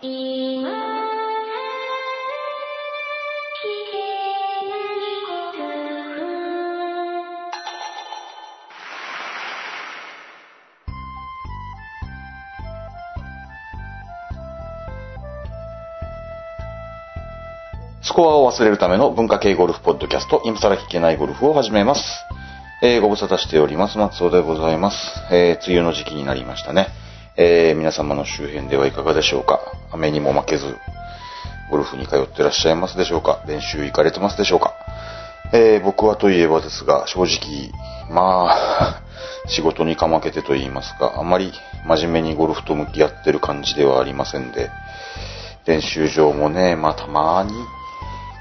スコアを忘れるための文化系ゴルフポッドキャスト、今更聞けないゴルフを始めます。えー、ご無沙汰しております。松尾でございます。えー、梅雨の時期になりましたね。えー、皆様の周辺ではいかがでしょうか？雨にも負けず、ゴルフに通ってらっしゃいますでしょうか？練習行かれてますでしょうか？えー、僕はといえばですが、正直、まあ、仕事にかまけてと言いますか、あんまり真面目にゴルフと向き合ってる感じではありませんで、練習場もね、まあたまに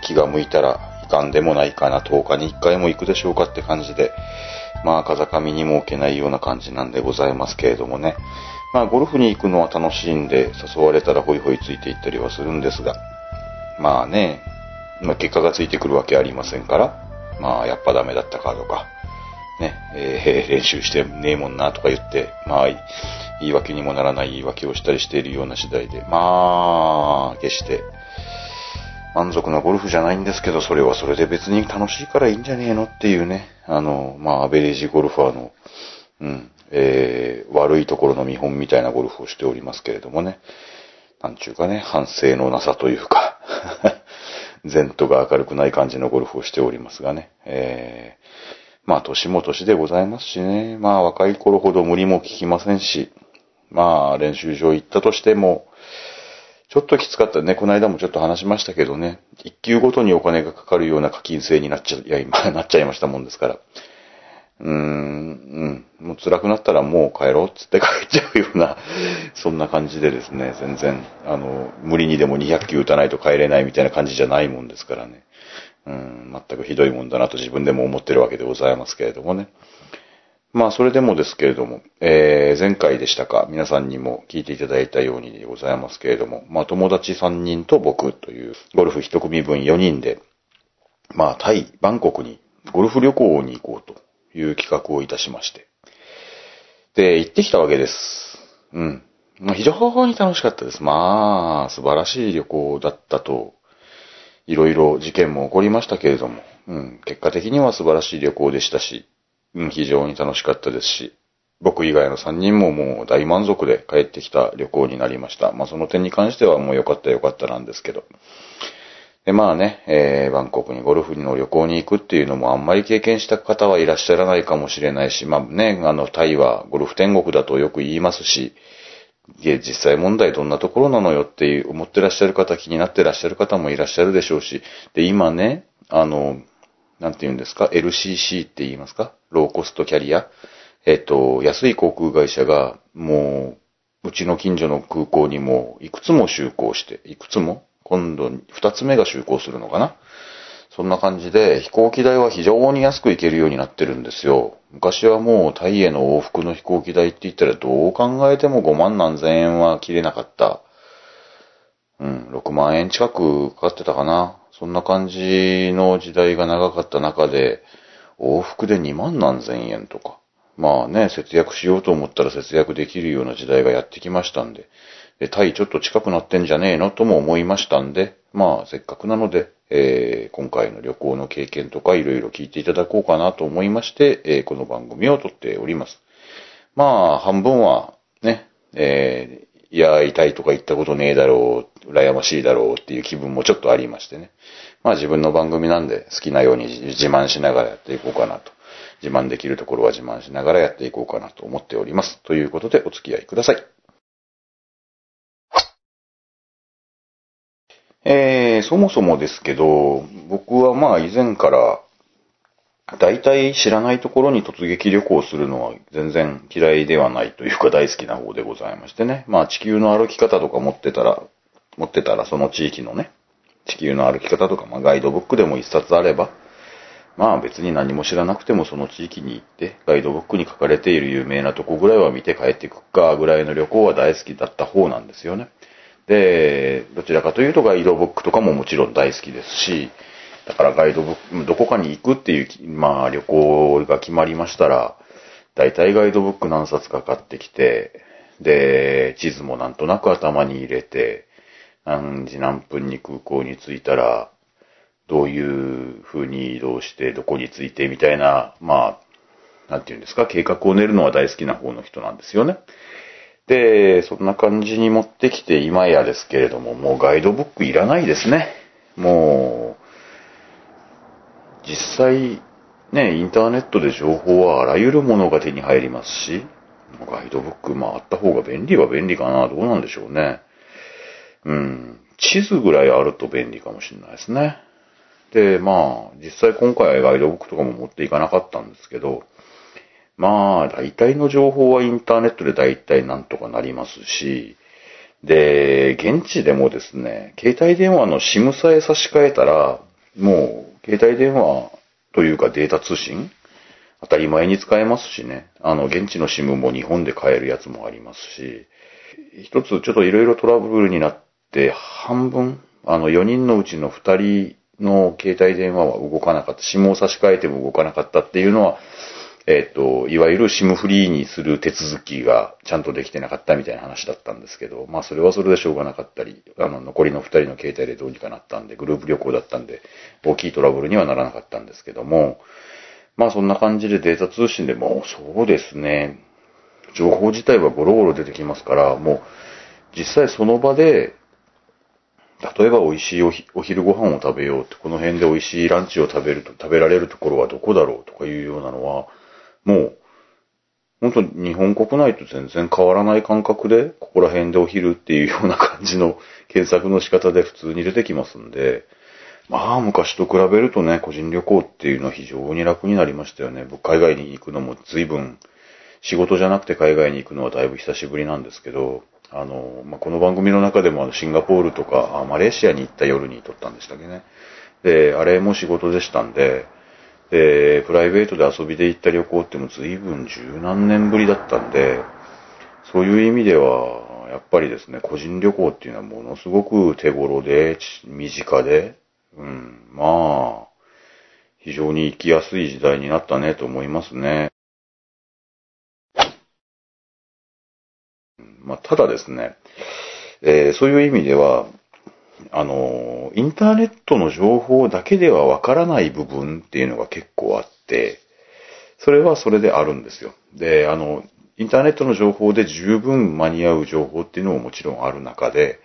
気が向いたらいかんでもないかな、10日に1回も行くでしょうかって感じで、まあ風上にも置けないような感じなんでございますけれどもね。まあゴルフに行くのは楽しいんで、誘われたらホイホイついていったりはするんですが、まあね、まあ結果がついてくるわけありませんから、まあやっぱダメだったかとか、ね、えー 練習してねえもんなとか言って、まあ、言い訳にもならない言い訳をしたりしているような次第で、まあ、決して、満足なゴルフじゃないんですけど、それはそれで別に楽しいからいいんじゃねえのっていうね、あの、まあ、アベレージゴルファーの、うん、えー、悪いところの見本みたいなゴルフをしておりますけれどもね、なんちゅうかね、反省のなさというか、前途が明るくない感じのゴルフをしておりますがね、えー、まあ、年も年でございますしね。まあ、若い頃ほど無理も効きませんし、まあ、練習場行ったとしても、ちょっときつかったね。この間もちょっと話しましたけどね。一球ごとにお金がかかるような課金制になっちゃ、いや、今、なっちゃいましたもんですから。うーん、うん。もう辛くなったらもう帰ろうっつって帰っちゃうような、そんな感じでですね、全然、あの、無理にでも200球打たないと帰れないみたいな感じじゃないもんですからね。うん、全くひどいもんだなと自分でも思ってるわけでございますけれどもね。まあ、それでもですけれども、えー、前回でしたか、皆さんにも聞いていただいたようにでございますけれども、まあ、友達3人と僕という、ゴルフ1組分4人で、まあ、タイ、バンコクにゴルフ旅行に行こうという企画をいたしまして。で、行ってきたわけです。うん。まあ、非常に楽しかったです。まあ、素晴らしい旅行だったといろいろ事件も起こりましたけれども、うん、結果的には素晴らしい旅行でしたし、うん、非常に楽しかったですし、僕以外の3人ももう大満足で帰ってきた旅行になりました。まあその点に関してはもう良かった良かったなんですけど。で、まあね、えー、バンコクにゴルフの旅行に行くっていうのもあんまり経験した方はいらっしゃらないかもしれないし、まあね、あの、タイはゴルフ天国だとよく言いますし、いや、実際問題どんなところなのよって思ってらっしゃる方、気になってらっしゃる方もいらっしゃるでしょうし、で、今ね、あの、なんて言うんですか、LCC って言いますかローコストキャリア。えっと、安い航空会社が、もう、うちの近所の空港にも、いくつも就航して、いくつも今度、二つ目が就航するのかな？そんな感じで、飛行機代は非常に安く行けるようになってるんですよ。昔はもうタイへの往復の飛行機代って言ったらどう考えても5万何千円は切れなかった。うん、6万円近くかかってたかな。そんな感じの時代が長かった中で、往復で2万何千円とか。まあね、節約しようと思ったら節約できるような時代がやってきましたんで、でタイちょっと近くなってんじゃねえの？とも思いましたんで、まあせっかくなので、えー今回の旅行の経験とかいろいろ聞いていただこうかなと思いまして、えーこの番組を撮っております。まあ、半分はね、えーいや、痛いとか言ったことねえだろう、羨ましいだろうっていう気分もちょっとありましてね。まあ自分の番組なんで好きなように自慢しながらやっていこうかなと。自慢できるところは自慢しながらやっていこうかなと思っております。ということでお付き合いください。えー、そもそもですけど、僕はまあ以前から、大体知らないところに突撃旅行するのは全然嫌いではないというか大好きな方でございましてね。まあ地球の歩き方とか持ってたら、持ってたらその地域のね、地球の歩き方とか、まあガイドブックでも一冊あれば、まあ別に何も知らなくてもその地域に行って、ガイドブックに書かれている有名なとこぐらいは見て帰っていくかぐらいの旅行は大好きだった方なんですよね。で、どちらかというとガイドブックとかももちろん大好きですし、だからガイドブック、どこかに行くっていう、まあ旅行が決まりましたら、大体ガイドブック何冊か買ってきて、で、地図もなんとなく頭に入れて、何時何分に空港に着いたら、どういう風に移動して、どこに着いてみたいな、まあ、なんていうんですか、計画を練るのは大好きな方の人なんですよね。で、そんな感じに持ってきて今やですけれども、もうガイドブックいらないですね。もう、実際、ね、インターネットで情報はあらゆるものが手に入りますし、ガイドブック、まああった方が便利は便利かな。どうなんでしょうね。うん。地図ぐらいあると便利かもしれないですね。で、まあ、実際今回はガイドブックとかも持っていかなかったんですけど、まあ、大体の情報はインターネットで大体なんとかなりますし、で、現地でもですね、携帯電話の SIM さえ差し替えたら、もう、携帯電話というかデータ通信当たり前に使えますしね。あの、現地の SIM も日本で買えるやつもありますし、一つちょっといろいろトラブルになって、半分、あの、4人のうちの2人の携帯電話は動かなかった。SIM を差し替えても動かなかったっていうのは、えっ、と、いわゆる SIM フリーにする手続きがちゃんとできてなかったみたいな話だったんですけど、まあそれはそれでしょうがなかったり、あの、残りの2人の携帯でどうにかなったんで、グループ旅行だったんで、大きいトラブルにはならなかったんですけども、まあそんな感じでデータ通信でも、そうですね、情報自体はゴロゴロ出てきますから、もう実際その場で、例えば美味しいおお昼ご飯を食べようって、この辺で美味しいランチを食べると、食べられるところはどこだろうとかいうようなのは、もう、本当に日本国内と全然変わらない感覚で、ここら辺でお昼っていうような感じの検索の仕方で普通に出てきますんで、まあ昔と比べるとね、個人旅行っていうのは非常に楽になりましたよね。僕海外に行くのも随分、仕事じゃなくて海外に行くのはだいぶ久しぶりなんですけど、あの、まあ、この番組の中でもあのシンガポールとか、あマレーシアに行った夜に撮ったんでしたっけね。で、あれも仕事でしたんで、で、プライベートで遊びで行った旅行っても随分十何年ぶりだったんで、そういう意味では、やっぱりですね、個人旅行っていうのはものすごく手頃で、身近で、うん、まあ、非常に生きやすい時代になったねと思いますね。まあ、ただですね、えーそういう意味では、あの、インターネットの情報だけではわからない部分っていうのが結構あって、それはそれであるんですよ。で、あの、インターネットの情報で十分間に合う情報っていうのももちろんある中で、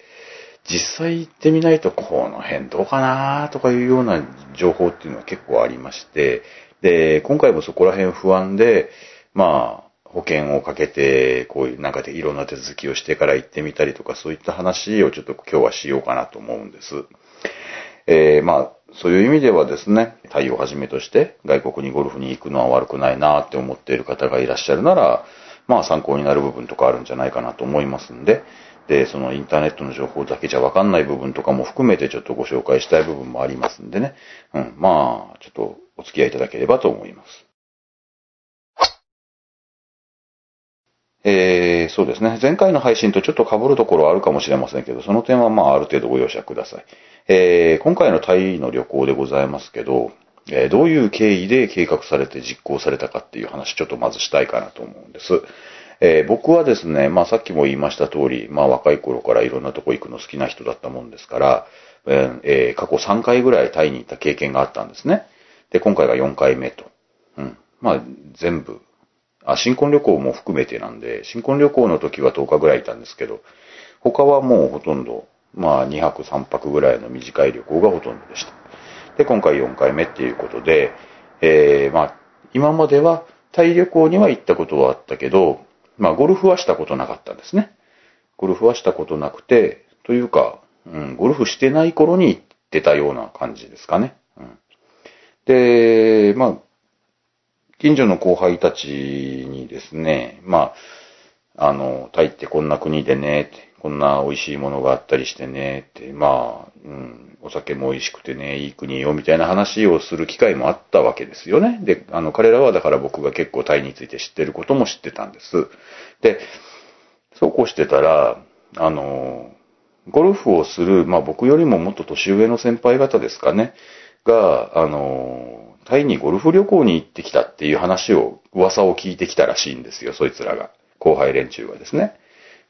実際行ってみないとこの辺どうかなとかいうような情報っていうのは結構ありまして、で、今回もそこら辺不安で、まあ、保険をかけて、こういうなんかでいろんな手続きをしてから行ってみたりとか、そういった話をちょっと今日はしようかなと思うんです。えーまあ、そういう意味ではですね、タイをはじめとして外国にゴルフに行くのは悪くないなって思っている方がいらっしゃるなら、まあ参考になる部分とかあるんじゃないかなと思いますんで、で、そのインターネットの情報だけじゃわかんない部分とかも含めてちょっとご紹介したい部分もありますんでね、うん、まあ、ちょっとお付き合いいただければと思います。えー、そうですね。前回の配信とちょっと被るところはあるかもしれませんけど、その点はまあある程度ご容赦ください。えー、今回のタイの旅行でございますけど、えーどういう経緯で計画されて実行されたかっていう話ちょっとまずしたいかなと思うんです。え僕はですね、まあさっきも言いました通り、まあ若い頃からいろんなとこ行くの好きな人だったもんですから、え過去3回ぐらいタイに行った経験があったんですね。で、今回が4回目と。うん。まあ全部あ、新婚旅行も含めてなんで、新婚旅行の時は10日ぐらいいたんですけど、他はもうほとんど、まあ2泊3泊ぐらいの短い旅行がほとんどでした。で、今回4回目っていうことで、えー、まあ、今まではタイ旅行には行ったことはあったけど、まあゴルフはしたことなかったんですね。ゴルフはしたことなくて、というか、うん、ゴルフしてない頃に行ってたような感じですかね。うん、で、まあ、近所の後輩たちにですね、まあ、あの、タイってこんな国でね、ってこんな美味しいものがあったりしてね、って、まあ、うん、お酒も美味しくてね、いい国よ、みたいな話をする機会もあったわけですよね。で、あの、彼らはだから僕が結構タイについて知ってることも知ってたんです。で、そうこうしてたら、あの、ゴルフをする、まあ僕よりももっと年上の先輩方ですかね、が、あの、タイにゴルフ旅行に行ってきたっていう話を、噂を聞いてきたらしいんですよ、そいつらが。後輩連中がですね。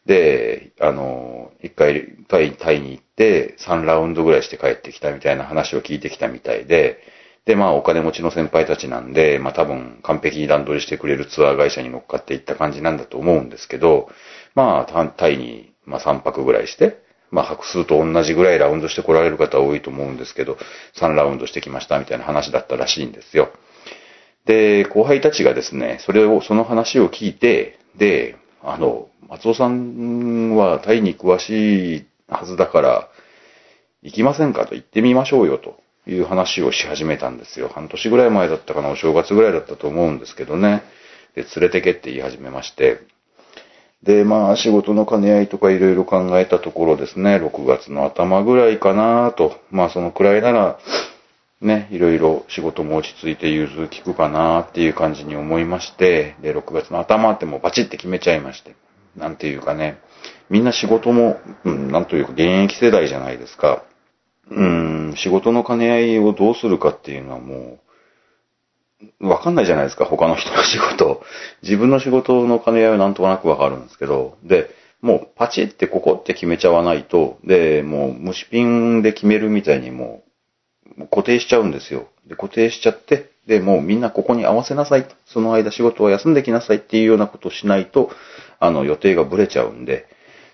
で、あの、一回タイタイに行って3ラウンドぐらいして帰ってきたみたいな話を聞いてきたみたいで、で、まあお金持ちの先輩たちなんで、まあ多分完璧に段取りしてくれるツアー会社に乗っかっていった感じなんだと思うんですけど、まあタイに、まあ3泊ぐらいして、まあ泊数と同じぐらいラウンドして来られる方多いと思うんですけど、3ラウンドしてきましたみたいな話だったらしいんですよ。で、後輩たちがですね、それを、その話を聞いて、で、あの、松尾さんはタイに詳しいはずだから、行きませんかと行ってみましょうよという話をし始めたんですよ。半年ぐらい前だったかな、お正月ぐらいだったと思うんですけどね。で、連れてけって言い始めまして。で、まあ、仕事の兼ね合いとかいろいろ考えたところですね、6月の頭ぐらいかなと。まあ、そのくらいなら、ね、いろいろ仕事も落ち着いて融通聞くかなっていう感じに思いまして、で、6月の頭ってもうバチって決めちゃいまして。なんていうかね、みんな仕事も、うん、なんというか現役世代じゃないですか。うん、仕事の兼ね合いをどうするかっていうのはもう、わかんないじゃないですか、他の人の仕事。自分の仕事の兼ね合いはなんとなくわかるんですけど、で、もうパチってここって決めちゃわないと、で、もう虫ピンで決めるみたいにもう、固定しちゃうんですよ。で、固定しちゃって、で、もうみんなここに合わせなさい。その間仕事は休んできなさいっていうようなことをしないと、あの、予定がブレちゃうんで、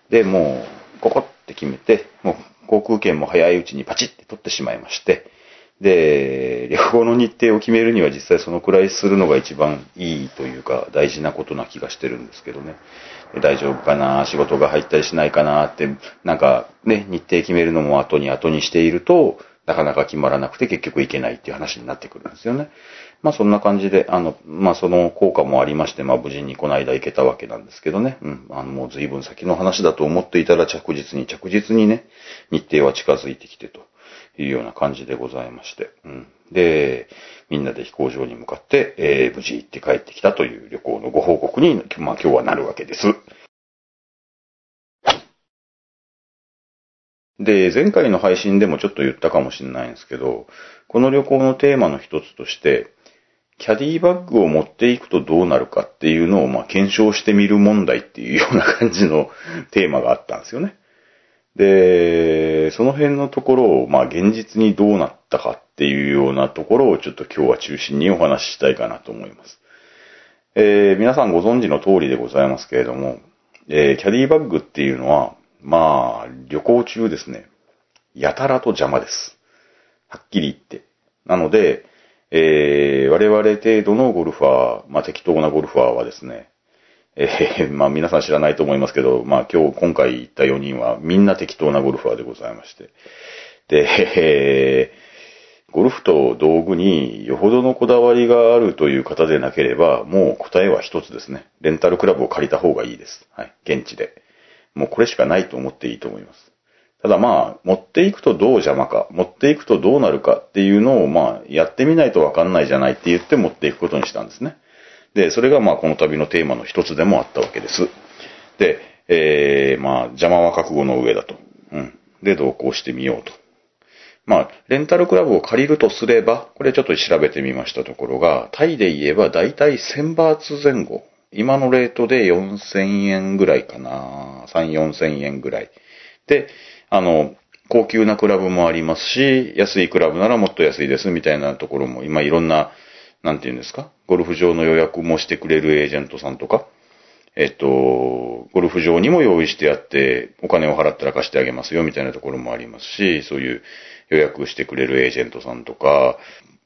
で、もう、ここって決めて、もう航空券も早いうちにパチって取ってしまいまして、で、旅行の日程を決めるには実際そのくらいするのが一番いいというか大事なことな気がしてるんですけどね。大丈夫かな？仕事が入ったりしないかな？って、なんかね、日程決めるのも後に後にしていると、なかなか決まらなくて結局行けないっていう話になってくるんですよね。まあそんな感じで、あの、まあその効果もありまして、まあ無事にこの間行けたわけなんですけどね。うん。あのもう随分先の話だと思っていたら着実に着実にね、日程は近づいてきてというような感じでございまして。うん。で、みんなで飛行場に向かって、えー無事行って帰ってきたという旅行のご報告に、まあ今日はなるわけです。で、前回の配信でもちょっと言ったかもしれないんですけど、この旅行のテーマの一つとして、キャディバッグを持っていくとどうなるかっていうのをまあ検証してみる問題っていうような感じのテーマがあったんですよね。で、その辺のところをまあ現実にどうなったかっていうようなところをちょっと今日は中心にお話ししたいかなと思います。えー皆さんご存知の通りでございますけれども、えーキャディバッグっていうのは、まあ、旅行中ですね、やたらと邪魔です。はっきり言って。なので、えー我々程度のゴルファー、まあ適当なゴルファーはですね、えーまあ皆さん知らないと思いますけど、まあ今日、今回行った4人はみんな適当なゴルファーでございまして。で、えーゴルフと道具によほどのこだわりがあるという方でなければ、もう答えは一つですね。レンタルクラブを借りた方がいいです。はい。現地で。もうこれしかないと思っていいと思います。ただまあ、持っていくとどう邪魔か、持っていくとどうなるかっていうのをまあ、やってみないとわかんないじゃないって言って持っていくことにしたんですね。で、それがまあ、この旅のテーマの一つでもあったわけです。で、えー、まあ、邪魔は覚悟の上だと。うん。で、同行してみようと。まあ、レンタルクラブを借りるとすれば、これちょっと調べてみましたところが、タイで言えばだいたい1000バーツ前後。今のレートで4000円ぐらいかな。3、4000円ぐらい。で、あの、高級なクラブもありますし、安いクラブならもっと安いですみたいなところも、今いろんな、なんていうんですか、ゴルフ場の予約もしてくれるエージェントさんとか、えっと、ゴルフ場にも用意してあって、お金を払ったら貸してあげますよみたいなところもありますし、そういう予約してくれるエージェントさんとか、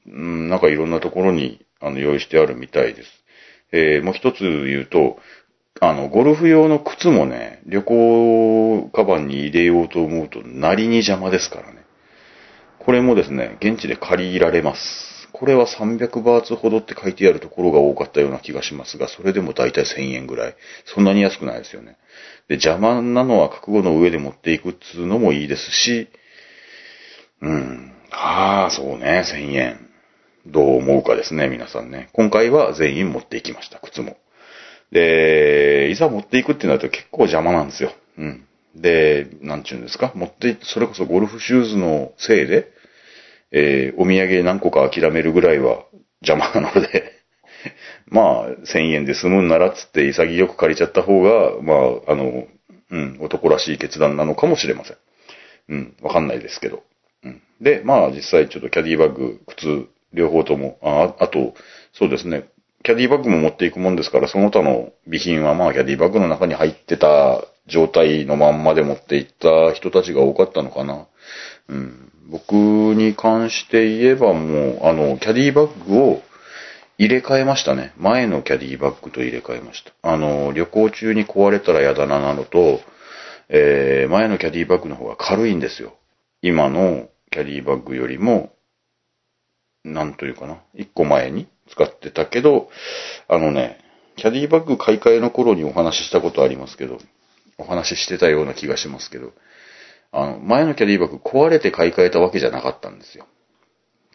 うん、なんかいろんなところにあの用意してあるみたいです。えーもう一つ言うと、あの、ゴルフ用の靴もね、旅行カバンに入れようと思うと、なりに邪魔ですからね。これもですね、現地で借りられます。これは300バーツほどって書いてあるところが多かったような気がしますが、それでも大体1000円ぐらい。そんなに安くないですよね。で、邪魔なのは覚悟の上で持っていくっつうのもいいですし、うん。ああ、そうね、1000円。どう思うかですね、皆さんね。今回は全員持っていきました、靴も。で、いざ持っていくってなると結構邪魔なんですよ。うん。で、なんちゅうんですか？持って、それこそゴルフシューズのせいで、えーお土産何個か諦めるぐらいは邪魔なので、まあ、1000円で済むんならっつって潔く借りちゃった方が、まあ、あの、うん、男らしい決断なのかもしれません。うん、わかんないですけど。うん。で、まあ実際ちょっとキャディバッグ、靴、両方とも、あ、あと、そうですね、キャディバッグも持っていくもんですから、その他の備品はまあキャディバッグの中に入ってた状態のまんまで持っていった人たちが多かったのかな。うん。僕に関して言えばもう、あの、キャディバッグを入れ替えましたね。前のキャディバッグと入れ替えました。あの、旅行中に壊れたら嫌だななのと、えー、前のキャディバッグの方が軽いんですよ。今のキャディバッグよりも、なんというかな。一個前に使ってたけど、あのね、キャディバッグ買い替えの頃にお話ししたことありますけど、お話ししてたような気がしますけど、あの、前のキャディバッグ壊れて買い替えたわけじゃなかったんですよ。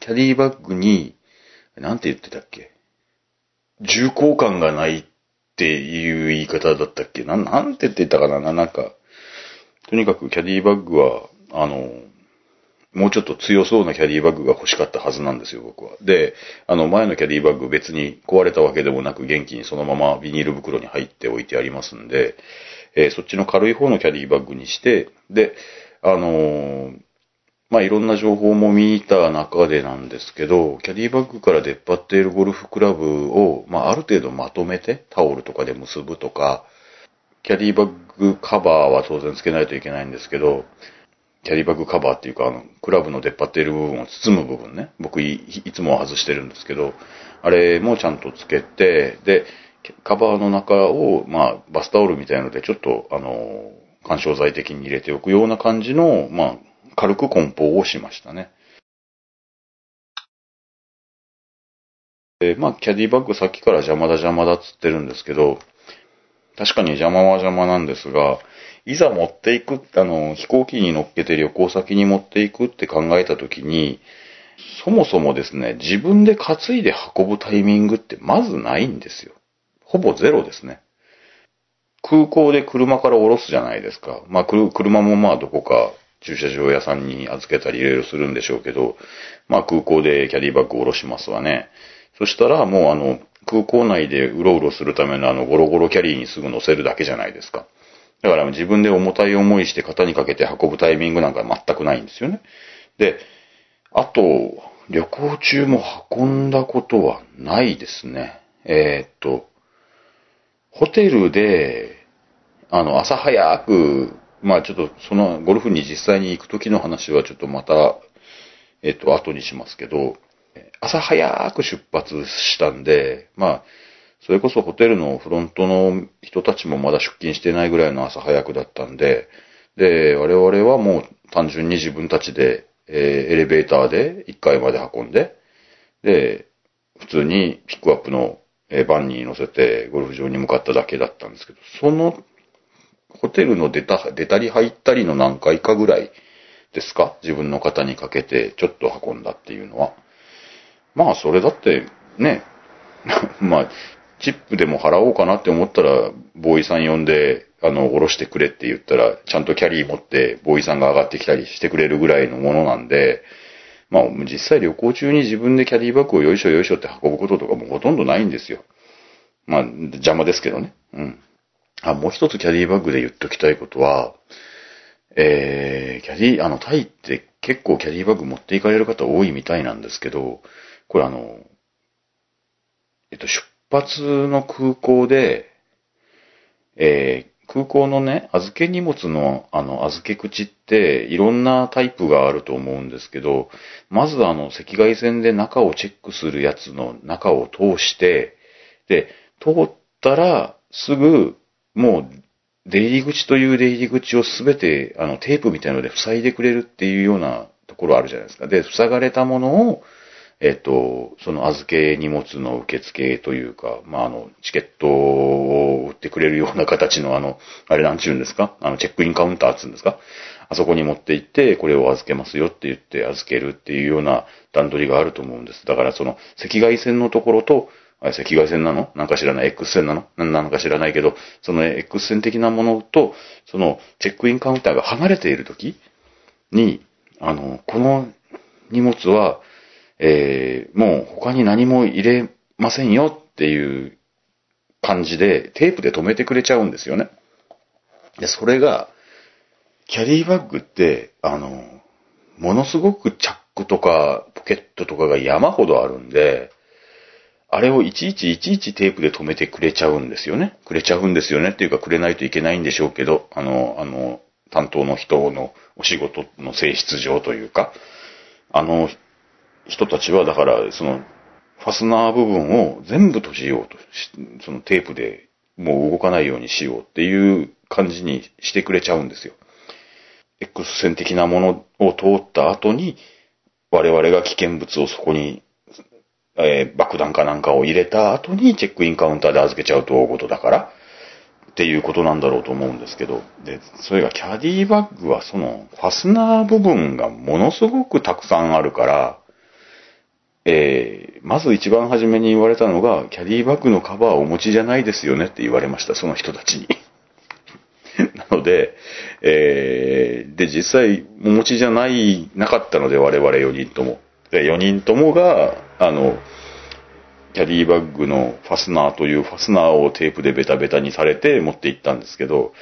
キャディバッグに、なんて言ってたっけ？重厚感がないっていう言い方だったっけ？なん、なんて言ってたかな？なんか、とにかくキャディバッグは、あの、もうちょっと強そうなキャディバッグが欲しかったはずなんですよ、僕は。で、あの、前のキャディバッグ別に壊れたわけでもなく元気にそのままビニール袋に入っておいてありますんで、えーそっちの軽い方のキャディバッグにして、で、あのーまあ、いろんな情報も見た中でなんですけど、キャディバッグから出っ張っているゴルフクラブを、まあ、ある程度まとめてタオルとかで結ぶとか、キャディバッグカバーは当然つけないといけないんですけど、キャディバッグカバーっていうか、あの、クラブの出っ張っている部分を包む部分ね。僕い、いつも外してるんですけど、あれもちゃんとつけて、で、カバーの中を、まあ、バスタオルみたいので、ちょっと、あの、干渉剤的に入れておくような感じの、まあ、軽く梱包をしましたね。で、まあ、キャディバッグさっきから邪魔だ邪魔だっつってるんですけど、確かに邪魔は邪魔なんですが、いざ持っていく、あの、飛行機に乗っけて旅行先に持っていくって考えたときに、そもそもですね、自分で担いで運ぶタイミングってまずないんですよ。ほぼゼロですね。空港で車から降ろすじゃないですか。まあ、く車もまあどこか駐車場屋さんに預けたりいろいろするんでしょうけど、まあ空港でキャディバッグを降ろしますわね。そしたらもうあの、空港内でうろうろするためのあのゴロゴロキャリーにすぐ乗せるだけじゃないですか。だから自分で重たい思いして肩にかけて運ぶタイミングなんか全くないんですよね。で、あと、旅行中も運んだことはないですね。えーっと、ホテルで、あの、朝早く、まあちょっとそのゴルフに実際に行く時の話はちょっとまた、えっと、後にしますけど、朝早く出発したんで、まあ、それこそホテルのフロントの人たちもまだ出勤してないぐらいの朝早くだったんで、で、我々はもう単純に自分たちで、えーエレベーターで1階まで運んで、で、普通にピックアップのえーバンに乗せてゴルフ場に向かっただけだったんですけど、そのホテルの出た、出たり入ったりの何回かぐらいですか？自分の肩にかけてちょっと運んだっていうのは。まあ、それだって、ね、まあ、チップでも払おうかなって思ったら、ボーイさん呼んで、あの、下ろしてくれって言ったら、ちゃんとキャリー持って、ボーイさんが上がってきたりしてくれるぐらいのものなんで、まあ、実際旅行中に自分でキャディバッグをよいしょよいしょって運ぶこととかもほとんどないんですよ。まあ、邪魔ですけどね。うん。あ、もう一つキャディバッグで言っときたいことは、えー、キャディ、あの、タイって結構キャディバッグ持っていかれる方多いみたいなんですけど、これあの、えっと、出発の空港で、えー空港のね、預け荷物の、あの、預け口って、いろんなタイプがあると思うんですけど、まずあの、赤外線で中をチェックするやつの中を通して、で、通ったら、すぐ、もう、出入り口という出入り口をすべて、あの、テープみたいので塞いでくれるっていうようなところあるじゃないですか。で、塞がれたものを、えっと、その預け荷物の受付というか、まあ、あの、チケットを売ってくれるような形のあの、あれなんちゅうんですか？あの、チェックインカウンターっつうんですか？あそこに持って行って、これを預けますよって言って預けるっていうような段取りがあると思うんです。だからその、赤外線のところと、あれ赤外線なの？なんか知らない ?X 線なの？何なのか知らないけど、その X 線的なものと、そのチェックインカウンターが離れているときに、あの、この荷物は、えーもう他に何も入れませんよっていう感じで、テープで止めてくれちゃうんですよね。で、それが、キャリーバッグって、あの、ものすごくチャックとかポケットとかが山ほどあるんで、あれをいちいちいちいちテープで止めてくれちゃうんですよね。くれちゃうんですよねっていうかくれないといけないんでしょうけど、あの、あの、担当の人のお仕事の性質上というか、あの人たちはだから、その、ファスナー部分を全部閉じようとし、そのテープでもう動かないようにしようっていう感じにしてくれちゃうんですよ。X 線的なものを通った後に、我々が危険物をそこに、えー爆弾かなんかを入れた後にチェックインカウンターで預けちゃうと大事だから、っていうことなんだろうと思うんですけど、で、それがキャディバッグはその、ファスナー部分がものすごくたくさんあるから、えーまず一番初めに言われたのが、キャディバッグのカバーをお持ちじゃないですよねって言われました、その人たちに。なので、えーで、実際、お持ちじゃない、なかったので、我々4人とも。で、4人ともが、あの、キャディバッグのファスナーというファスナーをテープでベタベタにされて持って行ったんですけど、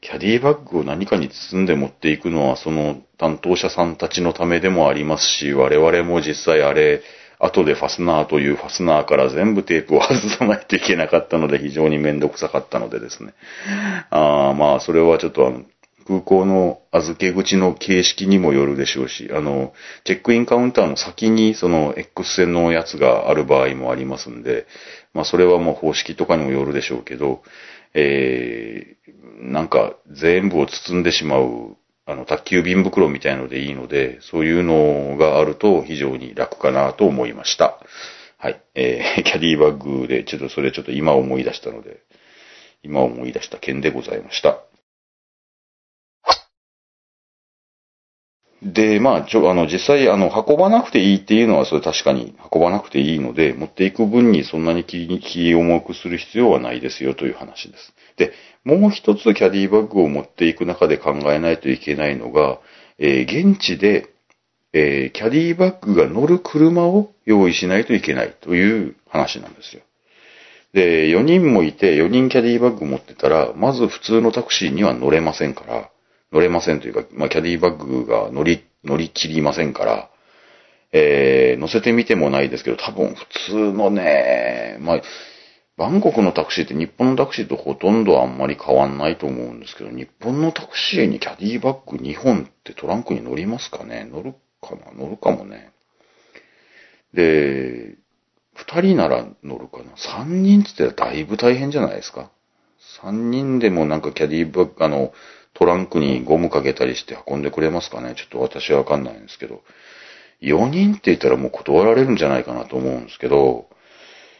キャディバッグを何かに包んで持っていくのは、その担当者さんたちのためでもありますし、我々も実際あれ、後でファスナーというファスナーから全部テープを外さないといけなかったので、非常にめんどくさかったのでですね。あまあ、それはちょっとあの、空港の預け口の形式にもよるでしょうし、あの、チェックインカウンターの先にその X 線のやつがある場合もありますんで、まあそれはもう方式とかにもよるでしょうけど、えー、なんか全部を包んでしまう、あの、宅急便袋みたいのでいいので、そういうのがあると非常に楽かなと思いました。はい。えー、キャディバッグで、ちょっとそれちょっと今思い出したので、今思い出した件でございました。で、まあ、ちょ、あの、実際、あの、運ばなくていいっていうのは、それ確かに運ばなくていいので、持っていく分にそんなに気気を重くする必要はないですよという話です。で、もう一つキャディバッグを持っていく中で考えないといけないのが、えー現地で、えーキャディバッグが乗る車を用意しないといけないという話なんですよ。で、4人もいて、4人キャディバッグ持ってたら、まず普通のタクシーには乗れませんから、乗れませんというか、まあ、キャディバッグが乗り、乗り切りませんから、えー、乗せてみてもないですけど、多分普通のね、まあ、バンコクのタクシーって日本のタクシーとほとんどあんまり変わんないと思うんですけど、日本のタクシーにキャディバッグ2本ってトランクに乗りますかね？乗るかな？乗るかもね。で、2人なら乗るかな ?3 人って言ったらだいぶ大変じゃないですか ?3 人でもなんかキャディバッグ、あの、トランクにゴムかけたりして運んでくれますかね？ちょっと私はわかんないんですけど。4人って言ったらもう断られるんじゃないかなと思うんですけど、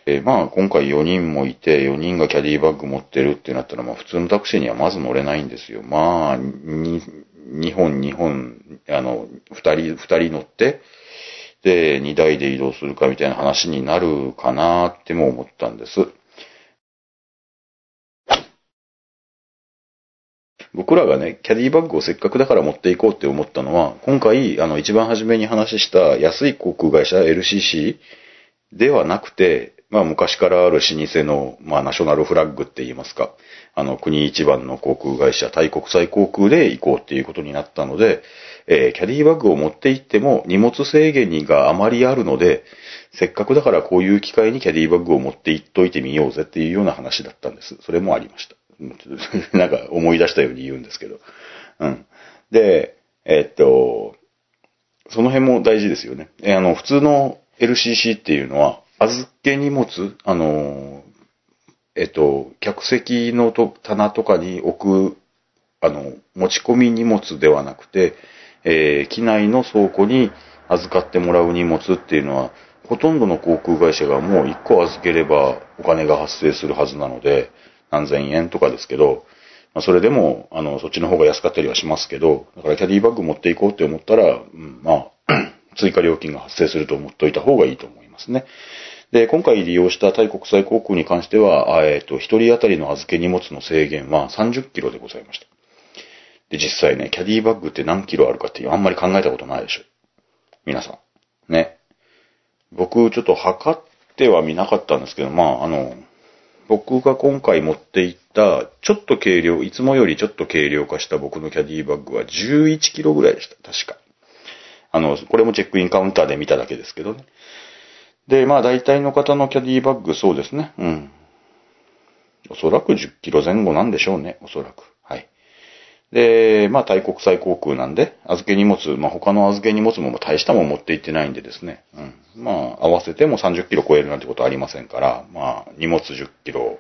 えまあ今回4人もいて、4人がキャディバッグ持ってるってなったら、まあ普通のタクシーにはまず乗れないんですよ。まあ、に2本2本、あの、2人、2人乗って、で、2台で移動するかみたいな話になるかなっても思ったんです。僕らがね、キャディバッグをせっかくだから持っていこうって思ったのは、今回、あの、一番初めに話した安い航空会社 LCC ではなくて、まあ昔からある老舗の、まあナショナルフラッグって言いますか、あの国一番の航空会社、タイ国際航空で行こうっていうことになったので、えーキャディバッグを持って行っても荷物制限があまりあるので、せっかくだからこういう機会にキャディバッグを持って行っといてみようぜっていうような話だったんです。それもありました。なんか思い出したように言うんですけど。うん。で、えっと、その辺も大事ですよね。えあの、普通の LCC っていうのは、預け荷物、あの、えっと、客席のと棚とかに置く、あの、持ち込み荷物ではなくて、えー機内の倉庫に預かってもらう荷物っていうのは、ほとんどの航空会社がもう1個預ければお金が発生するはずなので、何千円とかですけど、まあ、それでも、あの、そっちの方が安かったりはしますけど、だからキャディバッグ持っていこうって思ったら、うん、まあ、追加料金が発生すると思っておいた方がいいと思いますね。で、今回利用したタイ国際航空に関しては、えっ、と、一人当たりの預け荷物の制限は30キロでございました。で、実際ね、キャディバッグって何キロあるかってあんまり考えたことないでしょ。皆さん。ね。僕、ちょっと測っては見なかったんですけど、まあ、あの、僕が今回持っていった、ちょっと軽量、いつもよりちょっと軽量化した僕のキャディバッグは11キロぐらいでした、確か。あの、これもチェックインカウンターで見ただけですけどね。で、まあ大体の方のキャディバッグ、そうですね。うん。おそらく10キロ前後なんでしょうね、おそらく。で、まあ、大国際航空なんで、預け荷物、まあ、他の預け荷物も大したもん持って行ってないんでですね、うん。まあ、合わせても30キロ超えるなんてことはありませんから、まあ、荷物10キロ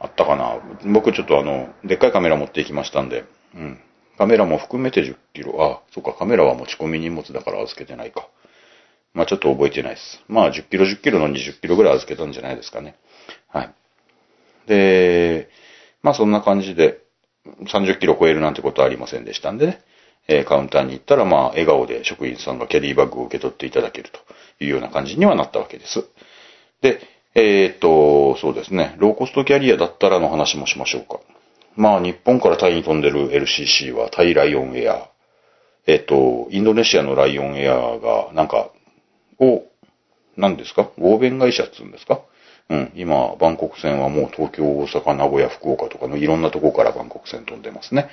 あったかな。僕ちょっとあの、でっかいカメラ持って行きましたんで、うん。カメラも含めて10キロ。あ、そっか、カメラは持ち込み荷物だから預けてないか。まあ、ちょっと覚えてないです。まあ、10キロ、10キロの20キロぐらい預けたんじゃないですかね。はい。で、まあそんな感じで、30キロ超えるなんてことはありませんでしたんでね、えカウンターに行ったら、まあ笑顔で職員さんがキャディバッグを受け取っていただけるというような感じにはなったわけです。で、えーっと、そうですね、ローコストキャリアだったらの話もしましょうか。まあ日本からタイに飛んでる LCC はタイライオンエア、えっと、インドネシアのライオンエアが、なんか、を、何ですか？合弁会社っつうんですか？うん。今、バンコク線はもう東京、大阪、名古屋、福岡とかのいろんなとこからバンコク線飛んでますね。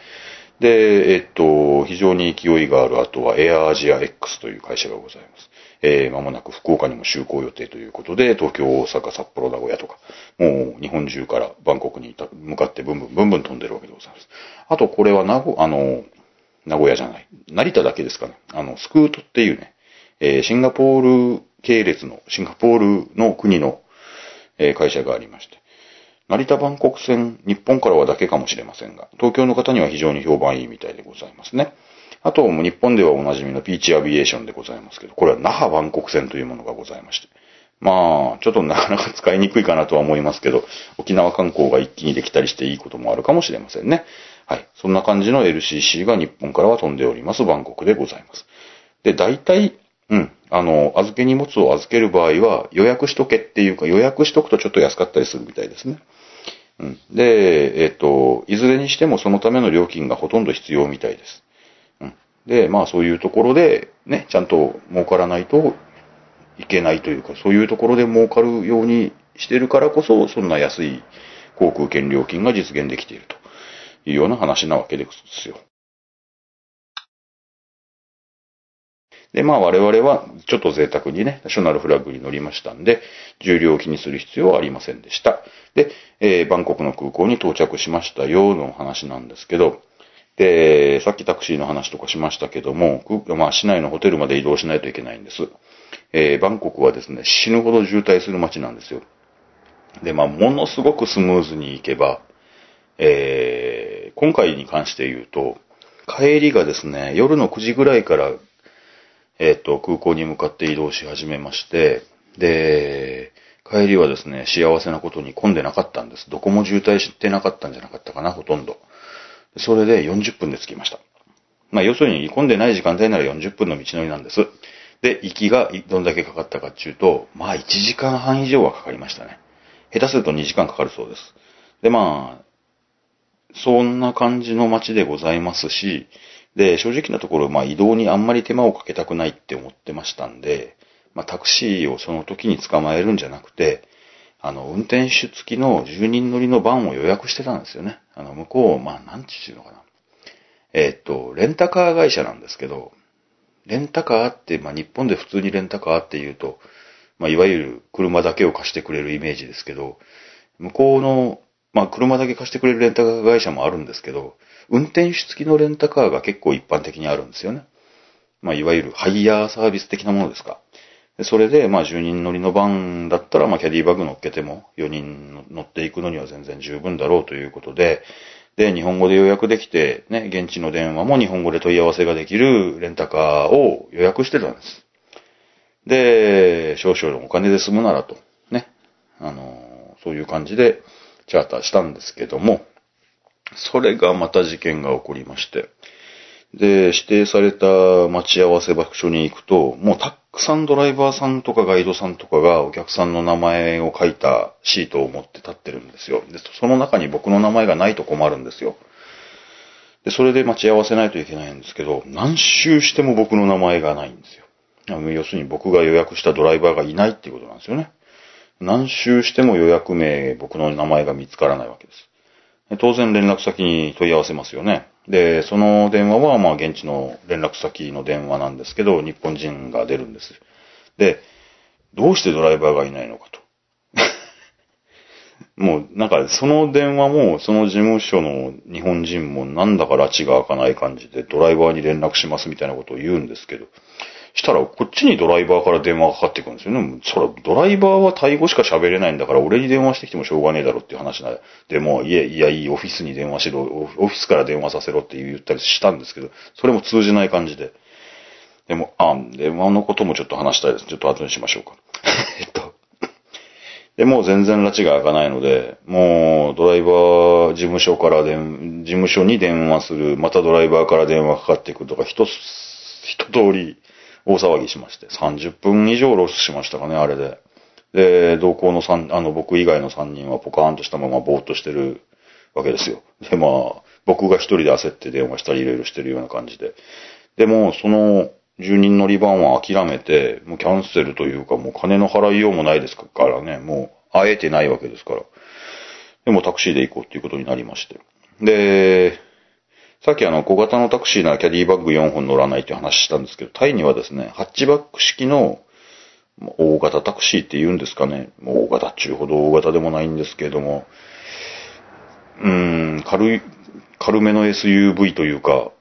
で、えっと、非常に勢いがある、あとはエアアジア X という会社がございます。えー、間もなく福岡にも就航予定ということで、東京、大阪、札幌、名古屋とか、もう日本中からバンコクに向かってブンブン、ブンブン飛んでるわけでございます。あと、これは名古、あの、名古屋じゃない。成田だけですかね。あの、スクートっていうね、えーシンガポール系列の、シンガポールの国の、え会社がありまして。成田バンコク線、日本からはだけかもしれませんが、東京の方には非常に評判いいみたいでございますね。あと、日本ではおなじみのピーチアビエーションでございますけど、これは那覇バンコク線というものがございまして。まあ、ちょっとなかなか使いにくいかなとは思いますけど、沖縄観光が一気にできたりしていいこともあるかもしれませんね。はい。そんな感じの LCC が日本からは飛んでおりますバンコクでございます。で、大体、うん、あの、預け荷物を預ける場合は予約しとけっていうか予約しとくとちょっと安かったりするみたいですね。うん。で、えっ、と、いずれにしてもそのための料金がほとんど必要みたいです。うん。で、まあそういうところで、ね、ちゃんと儲からないといけないというか、そういうところで儲かるようにしてるからこそ、そんな安い航空券料金が実現できているというような話なわけですよ。で、まあ我々はちょっと贅沢にね、ナショナルフラッグに乗りましたんで、重量を気にする必要はありませんでした。で、えーバンコクの空港に到着しましたよの話なんですけど、で、さっきタクシーの話とかしましたけども、まあ市内のホテルまで移動しないといけないんです。えーバンコクはですね、死ぬほど渋滞する街なんですよ。で、まあ、ものすごくスムーズに行けば、えー今回に関して言うと、帰りがですね、夜の9時ぐらいから、えっ、と、空港に向かって移動し始めまして、で、帰りはですね、幸せなことに混んでなかったんです。どこも渋滞してなかったんじゃなかったかな、ほとんど。それで40分で着きました。まあ、要するに混んでない時間帯なら40分の道のりなんです。で、行きがどんだけかかったかっていうと、まあ1時間半以上はかかりましたね。下手すると2時間かかるそうです。で、まあ、そんな感じの街でございますし、で、正直なところ、まあ移動にあんまり手間をかけたくないって思ってましたんで、まあタクシーをその時に捕まえるんじゃなくて、あの、運転手付きの10人乗りのバンを予約してたんですよね。あの、向こう、まあ、なんていうのかな。えーっと、レンタカー会社なんですけど、レンタカーって、まあ、日本で普通にレンタカーっていうと、まあ、いわゆる車だけを貸してくれるイメージですけど、向こうの、まあ、車だけ貸してくれるレンタカー会社もあるんですけど、運転手付きのレンタカーが結構一般的にあるんですよね。まあ、いわゆるハイヤーサービス的なものですか。それで、まあ、10人乗りのバンだったら、まあ、キャディバッグ乗っけても、4人乗っていくのには全然十分だろうということで、で、日本語で予約できて、ね、現地の電話も日本語で問い合わせができるレンタカーを予約してたんです。で、少々のお金で済むならと、ね、あの、そういう感じでチャーターしたんですけども、それがまた事件が起こりまして、で、指定された待ち合わせ場所に行くと、もうたくさんドライバーさんとかガイドさんとかがお客さんの名前を書いたシートを持って立ってるんですよ。で、その中に僕の名前がないと困るんですよ。で、それで待ち合わせないといけないんですけど、何周しても僕の名前がないんですよ。要するに僕が予約したドライバーがいないっていうことなんですよね。何周しても予約名、僕の名前が見つからないわけです。当然連絡先に問い合わせますよね。で、その電話は、まあ、現地の連絡先の電話なんですけど、日本人が出るんです。で、どうしてドライバーがいないのかと。もう、なんか、その電話も、その事務所の日本人も、なんだか拉致が開かない感じで、ドライバーに連絡しますみたいなことを言うんですけど、したら、こっちにドライバーから電話がかかってくるんですよね。そら、ドライバーはタイ語しか喋れないんだから、俺に電話してきてもしょうがねえだろっていう話なで、も、いや、いや、いい、オフィスに電話しろ、オフィスから電話させろって言ったりしたんですけど、それも通じない感じで。でも、あ、電話のこともちょっと話したいです。ちょっと後にしましょうか。えっと。で、もう全然拉致が開かないので、もうドライバー事務所から電、事務所に電話する、またドライバーから電話かかってくるとか、一つ、一通り大騒ぎしまして、30分以上ロスしましたかね、あれで。で、同行の三、あの、僕以外の3人はポカーンとしたままぼーっとしてるわけですよ。で、まあ、僕が一人で焦って電話したりいろいろしてるような感じで。でも、その、住人乗り番は諦めて、もうキャンセルというか、もう金の払いようもないですからね、もう、会えてないわけですから。でもタクシーで行こうっていうことになりまして。で、さっきあの、小型のタクシーならキャディバッグ4本乗らないって話したんですけど、タイにはですね、ハッチバック式の大型タクシーって言うんですかね。大型っちゅうほど大型でもないんですけれども、うーん、軽い、軽めの SUV というか、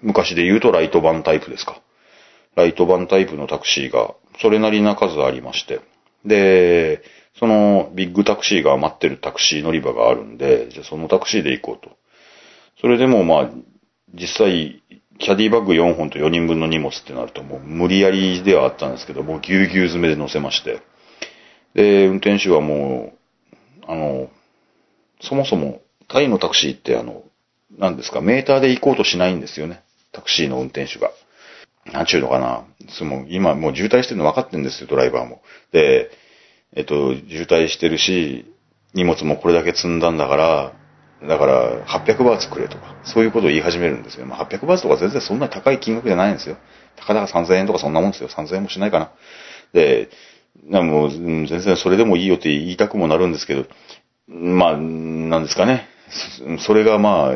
昔で言うとライトバンタイプですか。ライトバンタイプのタクシーが、それなりな数ありまして。で、そのビッグタクシーが待ってるタクシー乗り場があるんで、じゃあそのタクシーで行こうと。それでもまあ、実際、キャディバッグ4本と4人分の荷物ってなるともう無理やりではあったんですけど、もうぎゅうぎゅう詰めで乗せまして。で、運転手はもう、あの、そもそもタイのタクシーってあの、何ですか、メーターで行こうとしないんですよね。タクシーの運転手が。なんちゅうのかな。その今もう渋滞してるの分かってんですよ、ドライバーも。で、えっと、渋滞してるし、荷物もこれだけ積んだんだから、だから800バーツくれとか、そういうことを言い始めるんですよ。まあ、800バーツとか全然そんな高い金額じゃないんですよ。たかだか3000円とかそんなもんですよ。3000円もしないかな。で、なもう全然それでもいいよって言いたくもなるんですけど、まあ、なんですかね。そそれがまあ、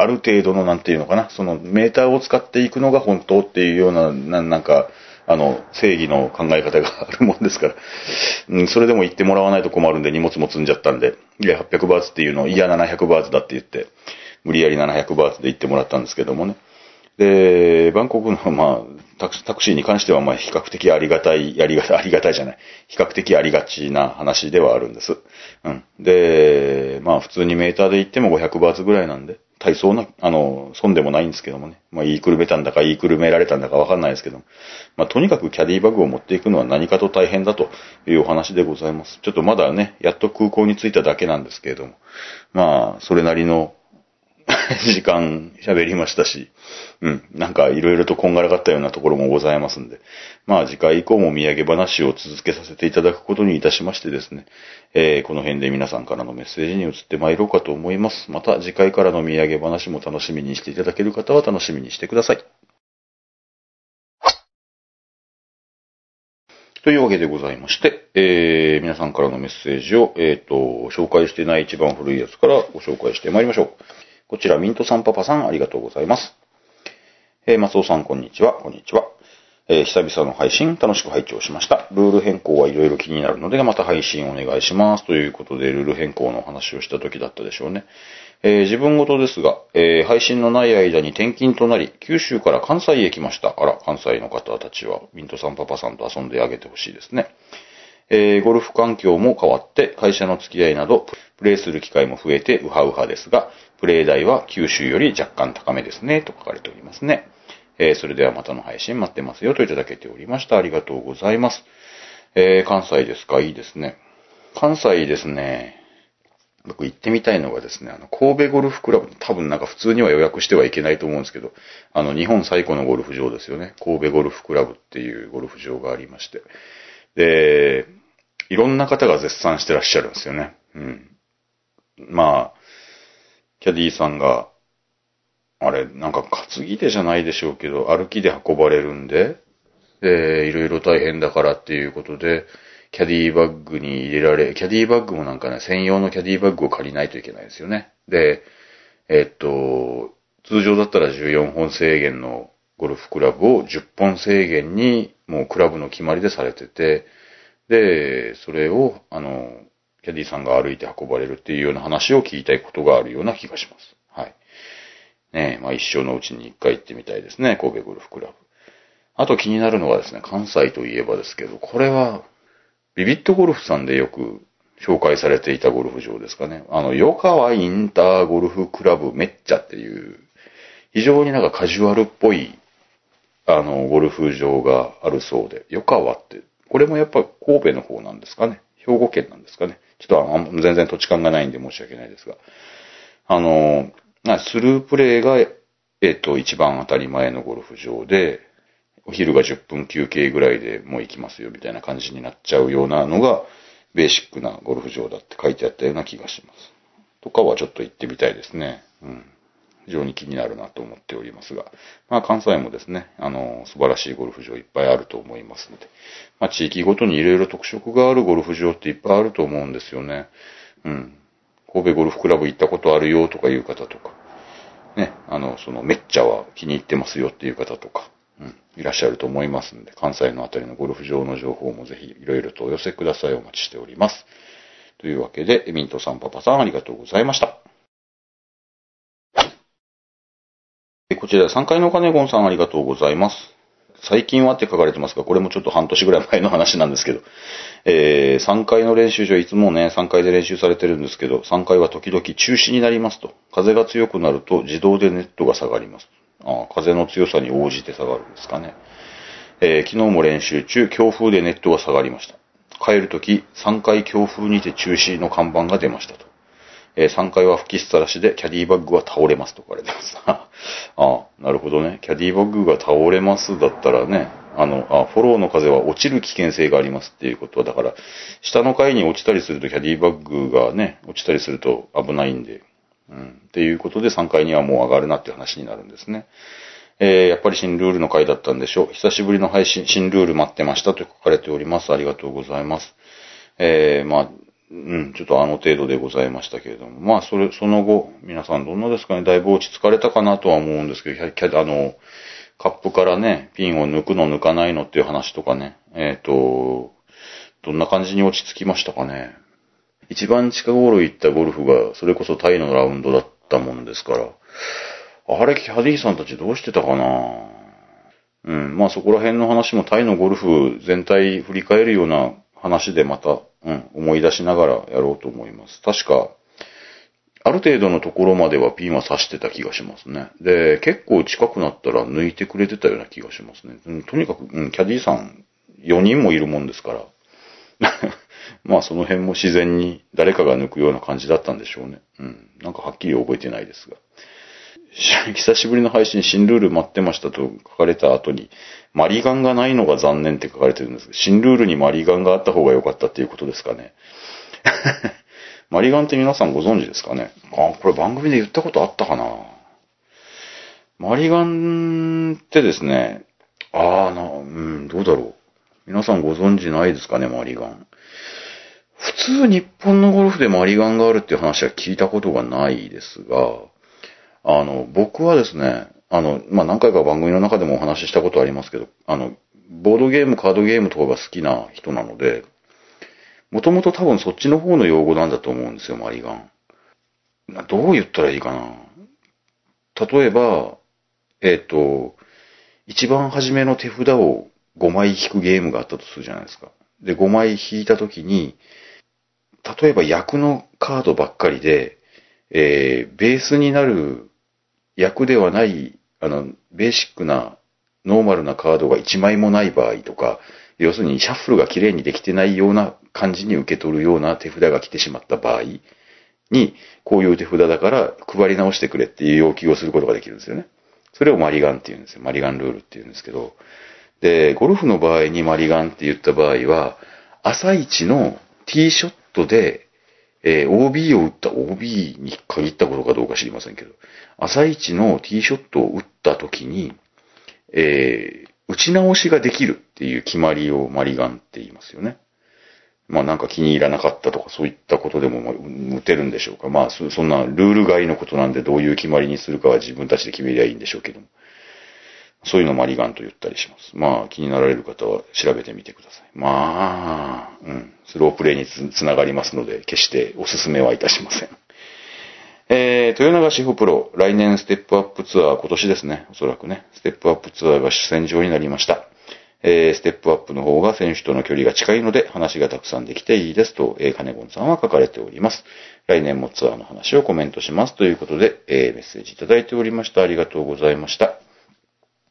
ある程度のなんていうのかな、そのメーターを使っていくのが本当っていうような、ななんか、あの、正義の考え方があるもんですから、うん、それでも行ってもらわないと困るんで荷物も積んじゃったんで、いや、800バーツっていうのを、いや、700バーツだって言って、無理やり700バーツで行ってもらったんですけどもね。で、バンコクの、まあ、タクシーに関しては、まあ、比較的ありがたい、ありがたい、ありがたいじゃない。比較的ありがちな話ではあるんです。うん。で、まあ、普通にメーターで言っても500バーツぐらいなんで、大層な、あの、損でもないんですけどもね。まあ、言いくるめたんだか言いくるめられたんだかわかんないですけども。まあ、とにかくキャディバッグを持っていくのは何かと大変だというお話でございます。ちょっとまだね、やっと空港に着いただけなんですけれども。まあ、それなりの 時間喋りましたし、うん、なんかいろいろとこんがらがったようなところもございますんで、まあ次回以降も土産話を続けさせていただくことにいたしましてですね、えーこの辺で皆さんからのメッセージに移ってまいろうかと思います。また次回からの土産話も楽しみにしていただける方は楽しみにしてください。というわけでございまして、えー皆さんからのメッセージを、えっ、と、紹介してない一番古いやつからご紹介してまいりましょう。こちら、ミントさんパパさん、ありがとうございます。えー松尾さん、こんにちは。こんにちは。えー久々の配信、楽しく拝聴しました。ルール変更はいろいろ気になるので、また配信お願いします。ということで、ルール変更のお話をした時だったでしょうね。えー自分事ですが、えー配信のない間に転勤となり、九州から関西へ来ました。あら、関西の方たちは、ミントさんパパさんと遊んであげてほしいですね。えーゴルフ環境も変わって、会社の付き合いなど、プレイする機会も増えて、ウハウハですが、プレイ代は九州より若干高めですね、と書かれておりますね。えーそれではまたの配信待ってますよ、といただけておりました。ありがとうございます。えー関西ですか？いいですね。関西ですね。僕行ってみたいのがですね、あの、神戸ゴルフクラブ、多分なんか普通には予約してはいけないと思うんですけど、あの、日本最古のゴルフ場ですよね。神戸ゴルフクラブっていうゴルフ場がありまして。で、いろんな方が絶賛してらっしゃるんですよね。うん。まあ、キャディーさんが、あれ、なんか担ぎ手じゃないでしょうけど、歩きで運ばれるんで、で、いろいろ大変だからっていうことで、キャディーバッグに入れられ、キャディーバッグもなんかね、専用のキャディーバッグを借りないといけないですよね。で、えっと、通常だったら14本制限のゴルフクラブを10本制限にもうクラブの決まりでされてて、で、それを、あの、キャディさんが歩いて運ばれるっていうような話を聞いたいことがあるような気がします。はい。ねえ、まあ一生のうちに一回行ってみたいですね、神戸ゴルフクラブ。あと気になるのはですね、関西といえばですけど、これは、ビビットゴルフさんでよく紹介されていたゴルフ場ですかね。あの、ヨカワインターゴルフクラブめっちゃっていう、非常になんかカジュアルっぽい、あの、ゴルフ場があるそうで、ヨカワって、これもやっぱ神戸の方なんですかね。兵庫県なんですかね。ちょっと全然土地勘がないんで申し訳ないですが。あの、スループレイが、えっと、一番当たり前のゴルフ場で、お昼が10分休憩ぐらいでもう行きますよみたいな感じになっちゃうようなのが、ベーシックなゴルフ場だって書いてあったような気がします。とかはちょっと行ってみたいですね。うん。非常に気になるなと思っておりますが。まあ関西もですね、あの、素晴らしいゴルフ場いっぱいあると思いますので。まあ地域ごとにいろいろ特色があるゴルフ場っていっぱいあると思うんですよね。うん。神戸ゴルフクラブ行ったことあるよとかいう方とか。ね、あの、そのめっちゃは気に入ってますよっていう方とか。うん、いらっしゃると思いますので、関西のあたりのゴルフ場の情報もぜひいろいろとお寄せください。お待ちしております。というわけで、ミントさん、パパさん、ありがとうございました。ちら3階の金ゴンさん、ありがとうございます。最近はって書かれてますが、これもちょっと半年ぐらい前の話なんですけど、えー、3階の練習場、いつもね、3階で練習されてるんですけど、3階は時々中止になりますと。風が強くなると自動でネットが下がります。あ風の強さに応じて下がるんですかね。えー、昨日も練習中、強風でネットが下がりました。帰るとき、3回強風にて中止の看板が出ましたと。えー、3回は吹きすたらしで、キャディバッグは倒れますと書かれてます。あ あ、なるほどね。キャディバッグが倒れますだったらね、あの、あ、フォローの風は落ちる危険性がありますっていうことは、だから、下の階に落ちたりするとキャディバッグがね、落ちたりすると危ないんで、うん。っていうことで3階にはもう上がるなっていう話になるんですね。えー、やっぱり新ルールの回だったんでしょう。久しぶりの配信、新ルール待ってましたと書かれております。ありがとうございます。えー、まあ、うん、ちょっとあの程度でございましたけれども。まあ、それ、その後、皆さんどんなですかね。だいぶ落ち着かれたかなとは思うんですけど、キャあの、カップからね、ピンを抜くの抜かないのっていう話とかね。えっ、ー、と、どんな感じに落ち着きましたかね。一番近頃行ったゴルフが、それこそタイのラウンドだったもんですから、あれ、キャディさんたちどうしてたかなうん、まあそこら辺の話もタイのゴルフ全体振り返るような話でまた、うん、思い出しながらやろうと思います。確か、ある程度のところまではピーマン刺してた気がしますね。で、結構近くなったら抜いてくれてたような気がしますね。うん、とにかく、うん、キャディーさん4人もいるもんですから。まあその辺も自然に誰かが抜くような感じだったんでしょうね。うん。なんかはっきり覚えてないですが。久しぶりの配信、新ルール待ってましたと書かれた後に、マリガンがないのが残念って書かれてるんですけど、新ルールにマリガンがあった方が良かったっていうことですかね。マリガンって皆さんご存知ですかね？あ、これ番組で言ったことあったかな？マリガンってですね、ああ、な、うん、どうだろう。皆さんご存知ないですかね、マリガン。普通日本のゴルフでマリガンがあるっていう話は聞いたことがないですが、あの、僕はですね、あの、まあ、何回か番組の中でもお話ししたことありますけど、あの、ボードゲーム、カードゲームとかが好きな人なので、もともと多分そっちの方の用語なんだと思うんですよ、マリガン。どう言ったらいいかな。例えば、えっ、ー、と、一番初めの手札を5枚引くゲームがあったとするじゃないですか。で、5枚引いたときに、例えば役のカードばっかりで、えー、ベースになる役ではない、あの、ベーシックな、ノーマルなカードが1枚もない場合とか、要するにシャッフルが綺麗にできてないような感じに受け取るような手札が来てしまった場合に、こういう手札だから配り直してくれっていう要求をすることができるんですよね。それをマリガンって言うんですよ。マリガンルールって言うんですけど。で、ゴルフの場合にマリガンって言った場合は、朝一のティーショットで、えー、OB を打った OB に限ったことかどうか知りませんけど、朝一のティーショットを打った時に、えー、打ち直しができるっていう決まりをマリガンって言いますよね。まあなんか気に入らなかったとかそういったことでもま打てるんでしょうか。まあそそんなルール外のことなんでどういう決まりにするかは自分たちで決めりゃいいんでしょうけども。そういうのもありがんと言ったりします。まあ気になられる方は調べてみてください。まあ、うん。スロープレイにつつながりますので決しておすすめはいたしません。えー、豊永志保プロ、来年ステップアップツアー、今年ですね、おそらくね、ステップアップツアーが主戦場になりました。えー、ステップアップの方が選手との距離が近いので話がたくさんできていいですと、えー、金ンさんは書かれております。来年もツアーの話をコメントしますということで、えー、メッセージいただいておりました。ありがとうございました。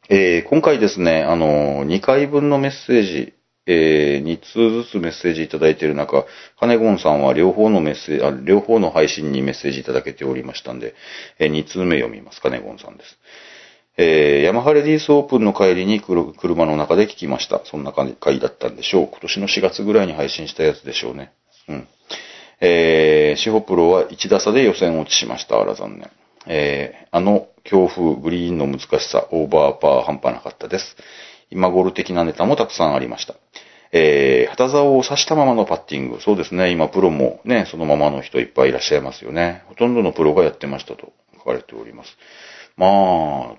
えー、今回ですね、あの、2回分のメッセージ、えー、2通ずつメッセージいただいている中、カネゴンさんは両方のメッセージ、両方の配信にメッセージいただけておりましたんで、えー、2通目読みます。カネゴンさんです。えー、ヤマハレディースオープンの帰りに車の中で聞きました。そんな回だったんでしょう。今年の4月ぐらいに配信したやつでしょうね。うん。えー、シホプロは1打差で予選落ちしました。あら残念。えー、あの強風、グリーンの難しさ、オーバーパー半端なかったです。今ゴール的なネタもたくさんありました。えー、旗竿を刺したままのパッティング。そうですね。今プロもね、そのままの人いっぱいいらっしゃいますよね。ほとんどのプロがやってましたと書かれております。まあ、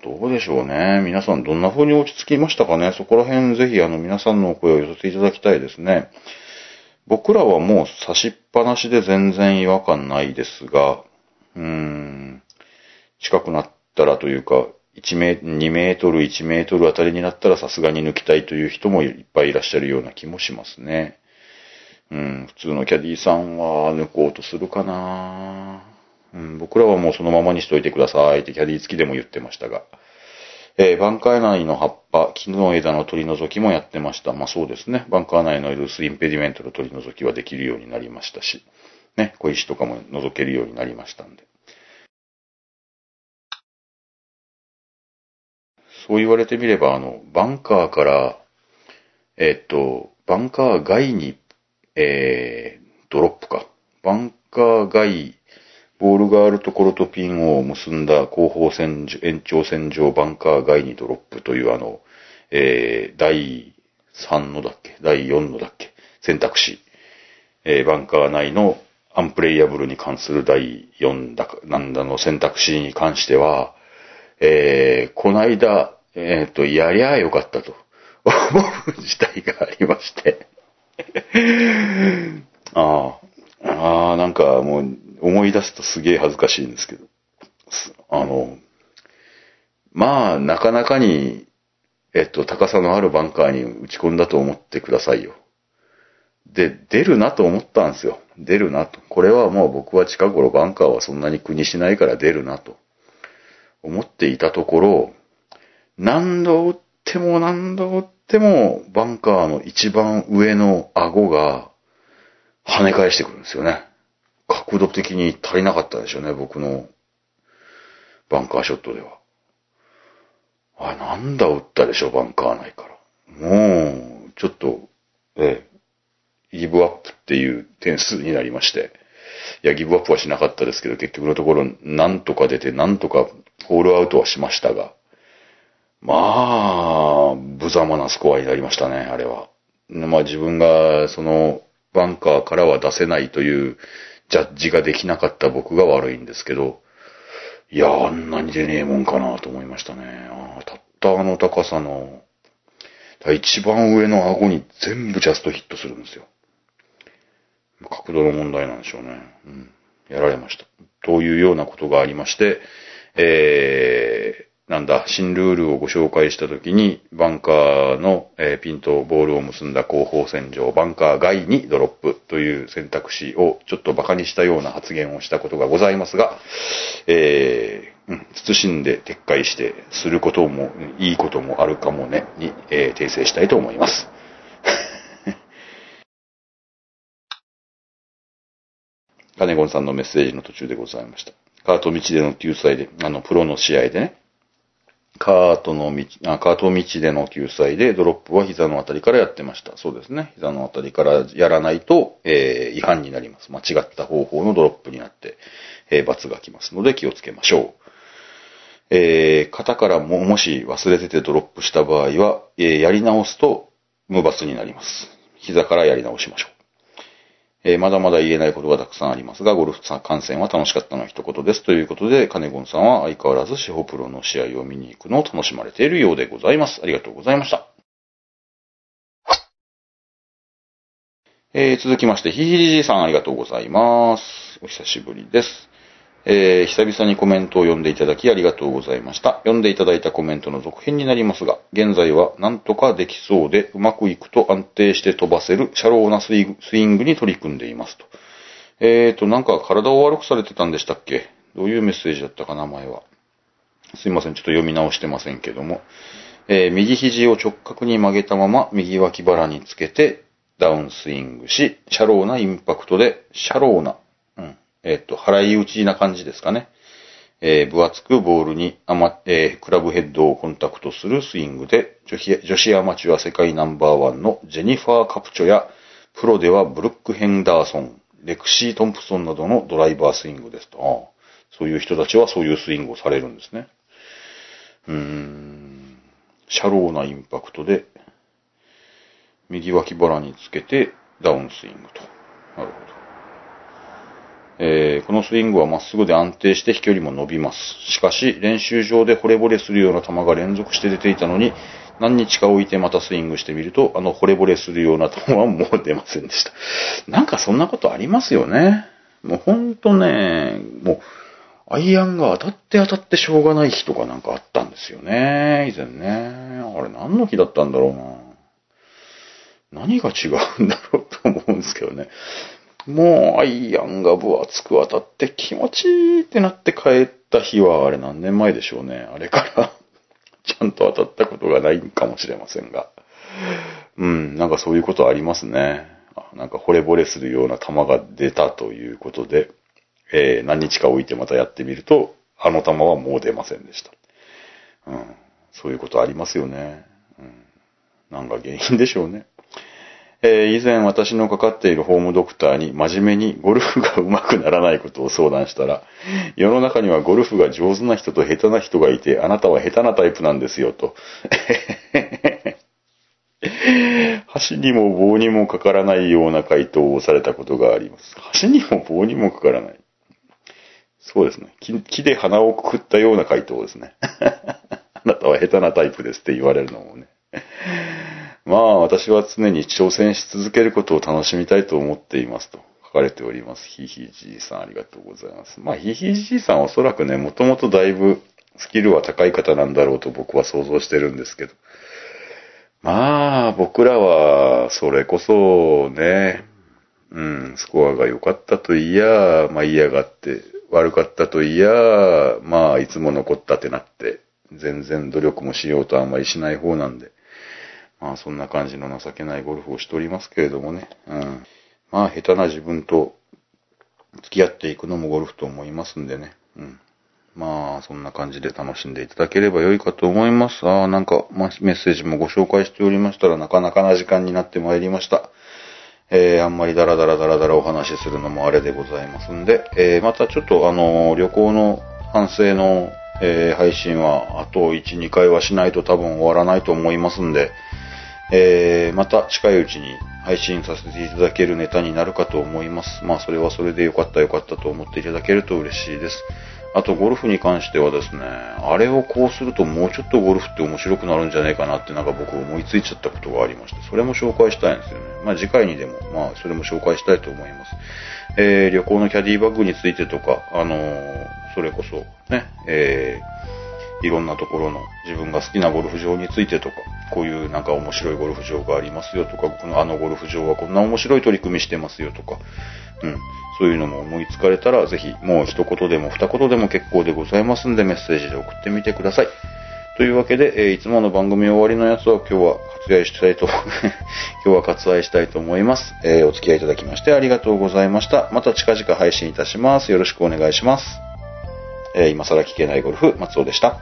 どうでしょうね。皆さんどんな風に落ち着きましたかね？そこら辺ぜひあの皆さんのお声を寄せていただきたいですね。僕らはもう刺しっぱなしで全然違和感ないですが、うーん、近くなったらというか、1メ2メートル、1メートルあたりになったらさすがに抜きたいという人もいっぱいいらっしゃるような気もしますね。うん、普通のキャディーさんは抜こうとするかなうん、僕らはもうそのままにしといてくださいってキャディー付きでも言ってましたが。えー、バンカー内の葉っぱ、木の枝の取り除きもやってました。まあそうですね。バンカー内のルースインペディメントの取り除きはできるようになりましたし、ね、小石とかも除けるようになりましたんで。そう言われてみれば、あの、バンカーから、えっと、バンカー外に、えー、ドロップか。バンカー外、ボールがあるところとピンを結んだ後方線延長線上バンカー外にドロップというあの、えー、第3のだっけ？第4のだっけ？選択肢。えー、バンカー内のアンプレイヤブルに関する第4だか、なんだの選択肢に関しては、えー、この間、えっ、ー、と、やりゃあよかったと思う事態がありましてああ、ああ、なんかもう思い出すとすげえ恥ずかしいんですけど。あの、まあ、なかなかに、えっと、高さのあるバンカーに打ち込んだと思ってくださいよ。で、出るなと思ったんですよ。出るなと。これはもう僕は近頃バンカーはそんなに苦にしないから出るなと思っていたところ、何度打っても何度打っても、バンカーの一番上の顎が跳ね返してくるんですよね。角度的に足りなかったでしょうね、僕のバンカーショットでは。あ、なんだ打ったでしょ、バンカー内から。もう、ちょっと、ええ、ギブアップっていう点数になりまして。いや、ギブアップはしなかったですけど、結局のところ、なんとか出て、なんとかホールアウトはしましたが、まあ、無様なスコアになりましたね、あれは。まあ自分が、その、バンカーからは出せないというジャッジができなかった僕が悪いんですけど、いや、あんなに出ねえもんかなと思いましたね。あたったあの高さの、一番上の顎に全部ジャストヒットするんですよ。角度の問題なんでしょうね。うん。やられました。というようなことがありまして、えー、なんだ、新ルールをご紹介したときに、バンカーの、えー、ピンとボールを結んだ後方線上、バンカー外にドロップという選択肢をちょっと馬鹿にしたような発言をしたことがございますが、えー、うん、慎んで撤回してすることも、いいこともあるかもね、に、えー、訂正したいと思います。金子さんのメッセージの途中でございました。カート道での救済で、あの、プロの試合でね、カートの道、あカート道での救済でドロップは膝のあたりからやってました。そうですね。膝のあたりからやらないと、えー、違反になります。間違った方法のドロップになって、えー、罰が来ますので気をつけましょう。えー、肩からも、もし忘れててドロップした場合は、えー、やり直すと無罰になります。膝からやり直しましょう。えーまだまだ言えないことがたくさんありますが、ゴルフ観戦は楽しかったの一言です。ということで、カネゴンさんは相変わらず司法プロの試合を見に行くのを楽しまれているようでございます。ありがとうございました。えー続きまして、ひひりじいさんありがとうございます。お久しぶりです。えー久々にコメントを読んでいただきありがとうございました。読んでいただいたコメントの続編になりますが、現在はなんとかできそうでうまくいくと安定して飛ばせるシャローなスイングに取り組んでいますと。えーと、なんか体を悪くされてたんでしたっけ？どういうメッセージだったかな、前は。すいません、ちょっと読み直してませんけども。えー右肘を直角に曲げたまま右脇腹につけてダウンスイングし、シャローなインパクトで、シャローな、えっ、と、払い打ちな感じですかね。えー分厚くボールにアマ、えークラブヘッドをコンタクトするスイングで、女子女子アマチュア世界ナンバーワンのジェニファー・カプチョや、プロではブルック・ヘンダーソン、レクシー・トンプソンなどのドライバースイングですと。そういう人たちはそういうスイングをされるんですね。うーん。シャローなインパクトで、右脇腹につけてダウンスイングと。なるほど。えーこのスイングはまっすぐで安定して飛距離も伸びます。しかし、練習場で惚れ惚れするような球が連続して出ていたのに、何日か置いてまたスイングしてみると、あの惚れ惚れするような球はもう出ませんでした。なんかそんなことありますよね。もうほんとね、もう、アイアンが当たって当たってしょうがない日とかなんかあったんですよね。以前ね。あれ何の日だったんだろうな。何が違うんだろうと思うんですけどね。もうアイアンが分厚く当たって気持ちいいってなって帰った日はあれ何年前でしょうね。あれから ちゃんと当たったことがないかもしれませんが。うん、なんかそういうことありますね。なんか惚れ惚れするような球が出たということで、えー何日か置いてまたやってみると、あの球はもう出ませんでした。うん、そういうことありますよね。うん、なんか原因でしょうね。えー以前私のかかっているホームドクターに真面目にゴルフが上手くならないことを相談したら、世の中にはゴルフが上手な人と下手な人がいて、あなたは下手なタイプなんですよと。箸にも棒にもかからないような回答をされたことがあります。箸にも棒にもかからない。そうですね。木木で鼻をくくったような回答ですね。あなたは下手なタイプですって言われるのもね。まあ、私は常に挑戦し続けることを楽しみたいと思っていますと書かれております。ひいひいじいさんありがとうございます。まあ、ひいひいじいさんおそらくね、もともとだいぶスキルは高い方なんだろうと僕は想像してるんですけど。まあ、僕らは、それこそね、うん、スコアが良かったといや、まあ嫌がって、悪かったといや、まあいつも残ったってなって、全然努力もしようとあんまりしない方なんで、まあそんな感じの情けないゴルフをしておりますけれどもね、うん。まあ下手な自分と付き合っていくのもゴルフと思いますんでね、うん。まあ、そんな感じで楽しんでいただければ良いかと思います。ああ、なんか、メッセージもご紹介しておりましたら、なかなかな時間になってまいりました。えー、あんまりダラダラダラダラお話しするのもあれでございますんで、えー、またちょっとあのー旅行の反省の、えー配信は、あと1、2回はしないと多分終わらないと思いますんで、えー、また近いうちに配信させていただけるネタになるかと思います。まあ、それはそれでよかったよかったと思っていただけると嬉しいです。あと、ゴルフに関してはですね、あれをこうするともうちょっとゴルフって面白くなるんじゃないかなってなんか僕思いついちゃったことがありまして、それも紹介したいんですよね。まあ、次回にでも、まあ、それも紹介したいと思います。えー、旅行のキャディバッグについてとか、あのーそれこそ、ね、えー、いろんなところの自分が好きなゴルフ場についてとか、こういうなんか面白いゴルフ場がありますよとか、このあのゴルフ場はこんな面白い取り組みしてますよとか、うん、そういうのも思いつかれたら、ぜひもう一言でも二言でも結構でございますんでメッセージで送ってみてください。というわけで、えーいつもの番組終わりのやつは今日は割愛したいと、今日は割愛したいと思います。えーお付き合いいただきましてありがとうございました。また近々配信いたします。よろしくお願いします。えー今更聞けないゴルフ、松尾でした。